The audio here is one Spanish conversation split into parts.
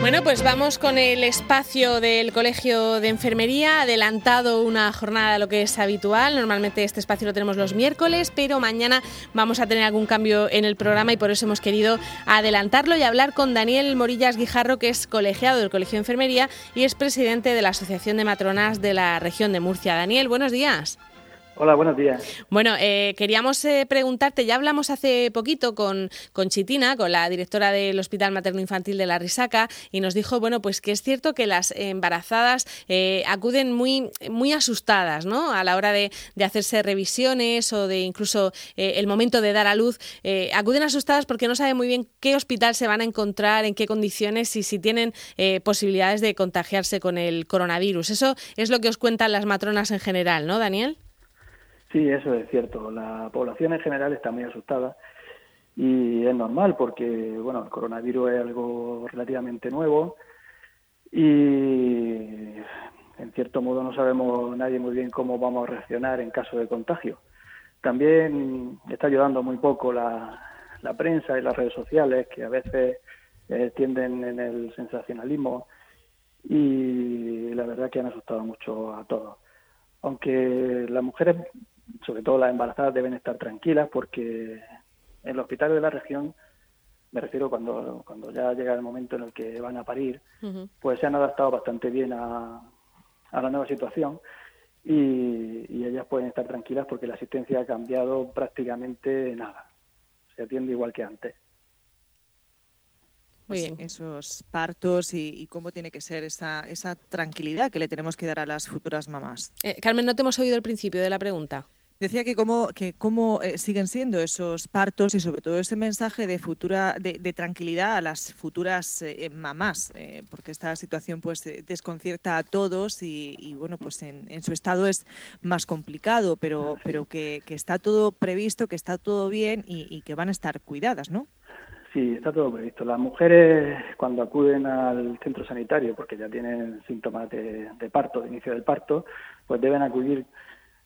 Bueno, pues vamos con el espacio del Colegio de Enfermería, adelantado una jornada lo que es habitual. Normalmente este espacio lo tenemos los miércoles, pero mañana vamos a tener algún cambio en el programa y por eso hemos querido adelantarlo y hablar con Daniel Morillas Guijarro, que es colegiado del Colegio de Enfermería y es presidente de la Asociación de Matronas de la región de Murcia. Daniel, buenos días. Hola, buenos días. Bueno, eh, queríamos eh, preguntarte, ya hablamos hace poquito con, con Chitina, con la directora del Hospital Materno Infantil de la Risaca, y nos dijo, bueno, pues que es cierto que las embarazadas eh, acuden muy, muy asustadas, ¿no? A la hora de, de hacerse revisiones o de incluso el momento de dar a luz, acuden asustadas porque no saben muy bien qué hospital se van a encontrar, en qué condiciones y si tienen posibilidades de contagiarse con el coronavirus. Eso es lo que os cuentan las matronas en general, ¿no, Daniel? Sí, eso es cierto. La población en general está muy asustada y es normal porque, bueno, el coronavirus es algo relativamente nuevo y en cierto modo no sabemos nadie muy bien cómo vamos a reaccionar en caso de contagio. También está ayudando muy poco la, la prensa y las redes sociales que a veces eh, tienden en el sensacionalismo y la verdad que han asustado mucho a todos. Aunque las mujeres sobre todo las embarazadas deben estar tranquilas porque en los hospitales de la región, me refiero cuando, cuando ya llega el momento en el que van a parir, pues se han adaptado bastante bien a, a la nueva situación y, y, ellas pueden estar tranquilas porque la asistencia ha cambiado prácticamente nada. Se atiende igual que antes. Muy bien. Esos partos y, cómo tiene que ser esa, esa tranquilidad que le tenemos que dar a las futuras mamás. Eh, Carmen, no te hemos oído el principio de la pregunta. Decía que cómo, que cómo eh, siguen siendo esos partos y sobre todo ese mensaje de futura de, tranquilidad a las futuras eh, mamás, eh, porque esta situación pues desconcierta a todos y, bueno pues en, su estado es más complicado, pero pero que, está todo previsto, que está todo bien y, que van a estar cuidadas, ¿no? Sí, está todo previsto. Las mujeres cuando acuden al centro sanitario porque ya tienen síntomas de, de parto, de inicio del parto, pues deben acudir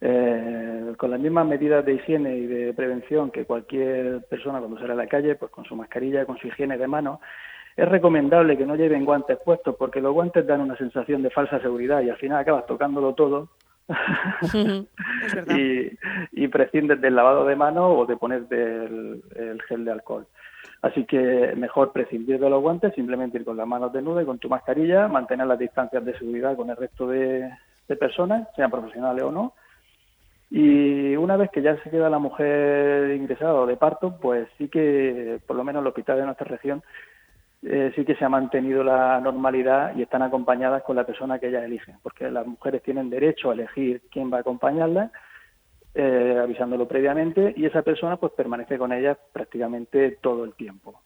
eh, con las mismas medidas de higiene y de prevención que cualquier persona cuando sale a la calle, pues con su mascarilla, con su higiene de manos, es recomendable que no lleven guantes puestos porque los guantes dan una sensación de falsa seguridad y al final acabas tocándolo todo y, y, prescindes del lavado de manos o de ponerte el, gel de alcohol. Así que mejor prescindir de los guantes, simplemente ir con las manos desnudas y con tu mascarilla, mantener las distancias de seguridad con el resto de personas, sean profesionales o no, y una vez que ya se queda la mujer ingresada o de parto, pues sí que, por lo menos en el hospital de nuestra región, eh, sí que se ha mantenido la normalidad y están acompañadas con la persona que ellas eligen, porque las mujeres tienen derecho a elegir quién va a acompañarlas, eh, avisándolo previamente, y esa persona pues permanece con ellas prácticamente todo el tiempo.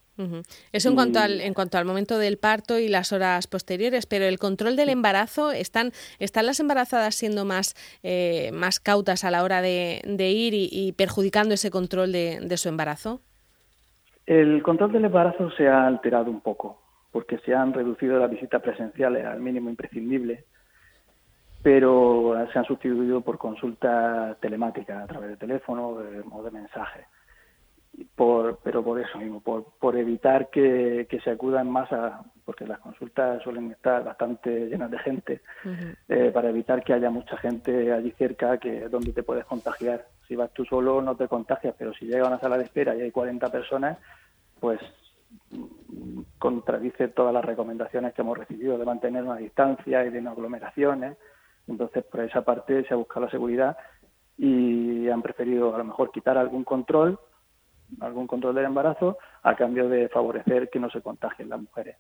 Eso en cuanto al en cuanto al momento del parto y las horas posteriores, pero el control del embarazo están están las embarazadas siendo más eh, más cautas a la hora de, ir y, perjudicando ese control de, su embarazo. El control del embarazo se ha alterado un poco porque se han reducido las visitas presenciales al mínimo imprescindible, pero se han sustituido por consultas telemáticas a través de teléfono o de mensajes por, pero por eso mismo, por, por evitar que, que se acudan más a, porque las consultas suelen estar bastante llenas de gente, eh, para evitar que haya mucha gente allí cerca que donde te puedes contagiar. Si vas tú solo no te contagias, pero si llega a una sala de espera y hay 40 personas, pues mm, contradice todas las recomendaciones que hemos recibido de mantener una distancia y de no aglomeraciones. Entonces, por esa parte se ha buscado la seguridad y han preferido a lo mejor quitar algún control algún control del embarazo a cambio de favorecer que no se contagien las mujeres.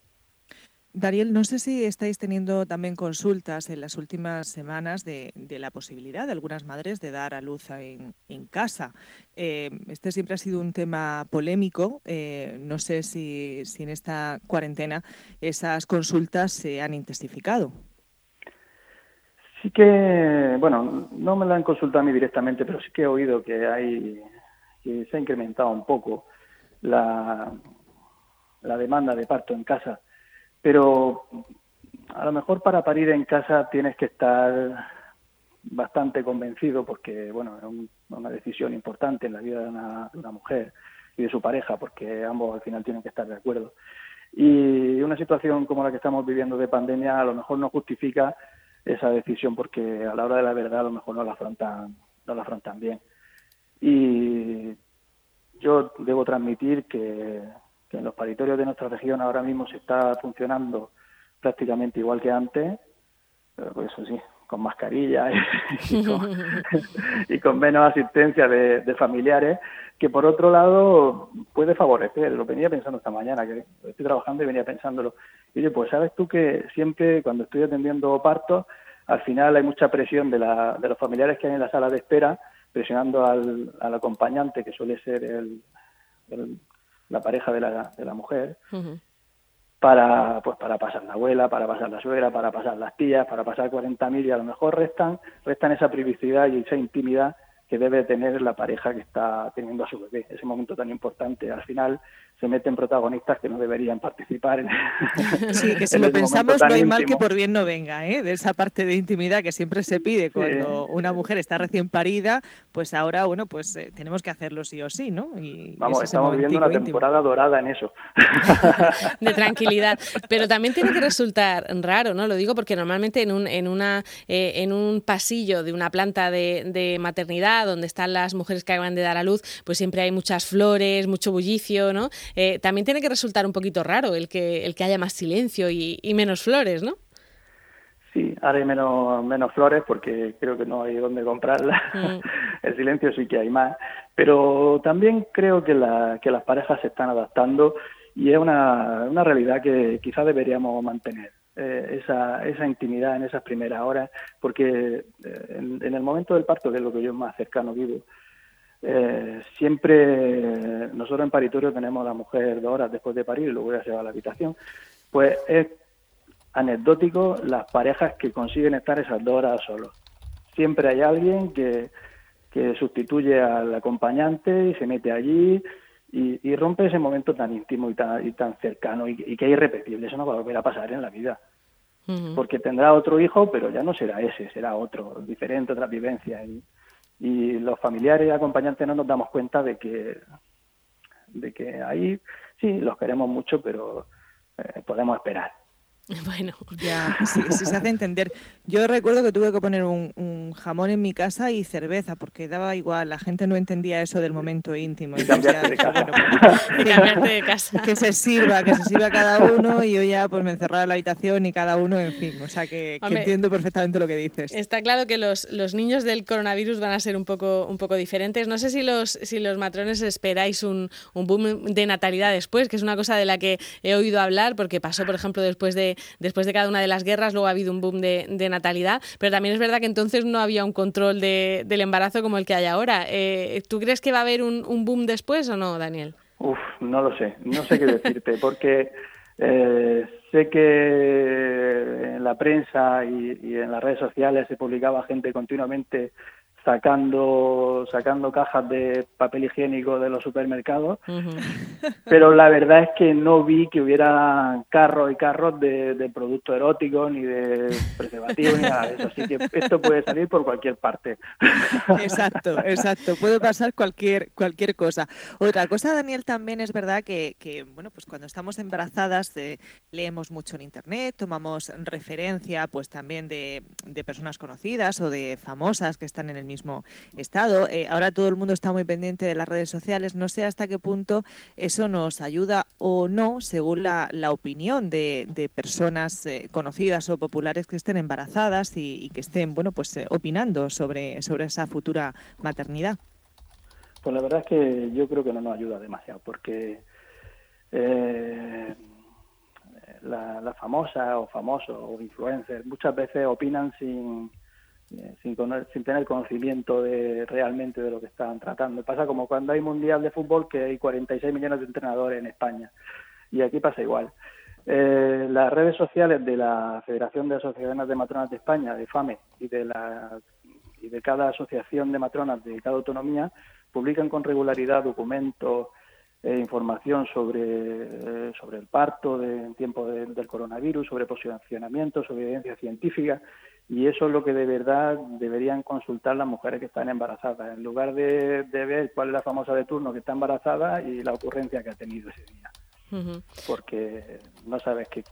Dariel, no sé si estáis teniendo también consultas en las últimas semanas de, la posibilidad de algunas madres de dar a luz en, casa. Eh, este siempre ha sido un tema polémico. Eh, no sé si, si, en esta cuarentena esas consultas se han intensificado. Sí que, bueno, no me la han consultado a mí directamente, pero sí que he oído que hay que se ha incrementado un poco la, la demanda de parto en casa, pero a lo mejor para parir en casa tienes que estar bastante convencido porque bueno es una decisión importante en la vida de una, de una, mujer y de su pareja porque ambos al final tienen que estar de acuerdo Y una situación como la que estamos viviendo de pandemia a lo mejor no justifica esa decisión porque a la hora de la verdad a lo mejor no la afrontan, no la afrontan bien. Y yo debo transmitir que, en los paritorios de nuestra región ahora mismo se está funcionando prácticamente igual que antes, pues eso sí, con mascarilla y, con, menos asistencia de, familiares, que por otro lado puede favorecer. Lo venía pensando esta mañana, que estoy trabajando y venía pensándolo. Y oye, pues sabes tú que siempre cuando estoy atendiendo partos, al final hay mucha presión de, la, de los familiares que hay en la sala de espera, presionando al, al acompañante, que suele ser el, la pareja de la, de la mujer, para pues para pasar la abuela, para pasar la suegra, para pasar las tías, para pasar 40.000 y a lo mejor restan, restan esa privacidad y esa intimidad que debe tener la pareja que está teniendo a su bebé, ese momento tan importante. Al final se meten protagonistas que no deberían participar. En, sí, que si lo pensamos no hay mal que por bien no venga, ¿eh? de esa parte de intimidad que siempre se pide cuando una mujer está recién parida, pues ahora, bueno, pues eh, tenemos que hacerlo sí o sí, ¿no? Y Vamos, estamos viviendo una temporada dorada en eso. de tranquilidad. Pero también tiene que resultar raro, ¿no? Lo digo porque normalmente en un, en una, eh, en un pasillo de una planta de, de maternidad donde están las mujeres que acaban de dar a luz, pues siempre hay muchas flores, mucho bullicio, ¿no? Eh, también tiene que resultar un poquito raro el que, el que haya más silencio y, menos flores, ¿no? Sí, ahora hay menos, menos flores porque creo que no hay dónde comprarlas. Mm. el silencio sí que hay más. Pero también creo que, la, que las parejas se están adaptando y es una, una realidad que quizás deberíamos mantener. Eh, esa, esa intimidad en esas primeras horas, porque eh, en, en, el momento del parto, que es lo que yo más cercano vivo, eh, siempre nosotros en paritorio tenemos a la mujer dos horas después de parir y luego ya se va a la habitación. Pues es anecdótico las parejas que consiguen estar esas dos horas solos. Siempre hay alguien que, que sustituye al acompañante y se mete allí y, rompe ese momento tan íntimo y tan, y tan cercano y, que es irrepetible. Eso no va a volver a pasar en la vida. Porque tendrá otro hijo, pero ya no será ese, será otro, diferente, otra vivencia. Y, y los familiares y acompañantes no nos damos cuenta de que de que ahí sí los queremos mucho pero eh, podemos esperar Bueno, ya, sí, se hace entender. Yo recuerdo que tuve que poner un, jamón en mi casa y cerveza, porque daba igual, la gente no entendía eso del momento íntimo. Y cambiarte de casa. de casa. Que se sirva, que se sirva cada uno y yo ya pues me encerraba en la habitación y cada uno, en fin, o sea que, entiendo perfectamente lo que dices. Está claro que los, los niños del coronavirus van a ser un poco, un poco diferentes. No sé si los, si los matrones esperáis un, un boom de natalidad después, que es una cosa de la que he oído hablar, porque pasó, por ejemplo, después de después de cada una de las guerras, luego ha habido un boom de, natalidad, pero también es verdad que entonces no había un control del embarazo como el que hay ahora. Eh, ¿Tú crees que va a haber un, boom después o no, Daniel? Uf, no lo sé, no sé qué decirte, porque eh, sé que en la prensa y, y, en las redes sociales se publicaba gente continuamente sacando sacando cajas de papel higiénico de los supermercados, pero la verdad es que no vi que hubiera carros y carros de, de productos eróticos ni de preservativos ni nada de eso, así que esto puede salir por cualquier parte. Exacto, exacto, puede pasar cualquier cualquier cosa. Otra cosa, Daniel, también es verdad que, que bueno, pues cuando estamos embarazadas eh, leemos mucho en internet, tomamos referencia pues también de, de personas conocidas o de famosas que están en el mismo mismo estado. Eh, ahora todo el mundo está muy pendiente de las redes sociales. No sé hasta qué punto eso nos ayuda o no, según la, opinión de, personas eh, conocidas o populares que estén embarazadas y, que estén, bueno, pues eh, opinando sobre, sobre esa futura maternidad. Pues la verdad es que yo creo que no nos ayuda demasiado, porque la, la, famosa o famosos o influencers muchas veces opinan sin sin, sin tener conocimiento de realmente de lo que están tratando. Pasa como cuando hay mundial de fútbol que hay 46 millones de entrenadores en España y aquí pasa igual. Eh, las redes sociales de la Federación de Asociaciones de Matronas de España, de FAME, y de, la, y de cada asociación de matronas de cada autonomía publican con regularidad documentos, e información sobre, eh, sobre el parto de, en tiempo del coronavirus, sobre posicionamiento, sobre evidencia científica y eso es lo que de verdad deberían consultar las mujeres que están embarazadas, en lugar de, ver cuál es la famosa de turno que está embarazada y la ocurrencia que ha tenido ese día. porque no sabes que,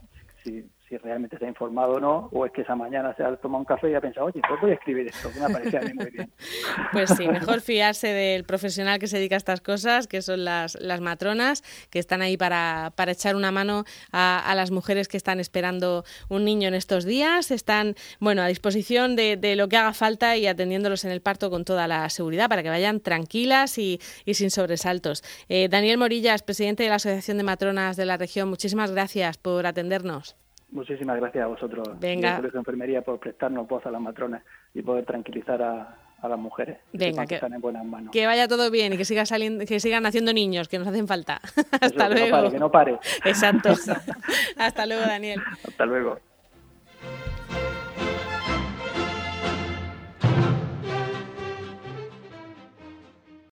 si, realmente está informado o no, o es que esa mañana se ha tomado un café y ha pensado, oye, pues voy a escribir esto, que me parecía a mí muy bien. Pues sí, mejor fiarse del profesional que se dedica a estas cosas, que son las, las matronas, que están ahí para, para echar una mano a, las mujeres que están esperando un niño en estos días, están, bueno, a disposición de, lo que haga falta y atendiéndolos en el parto con toda la seguridad para que vayan tranquilas y, y sin sobresaltos. Eh, Daniel Morillas, presidente de la Asociación de Matronas de la región, muchísimas gracias por atendernos. Muchísimas gracias a vosotros, Venga. de Enfermería, por prestarnos voz a las matronas y poder tranquilizar a, las mujeres. Venga, que, están en buenas manos. Que vaya todo bien y que siga saliendo, que sigan naciendo niños, que nos hacen falta. Hasta luego. Que no pare, que no pare. Exacto. Hasta luego, Daniel. Hasta luego.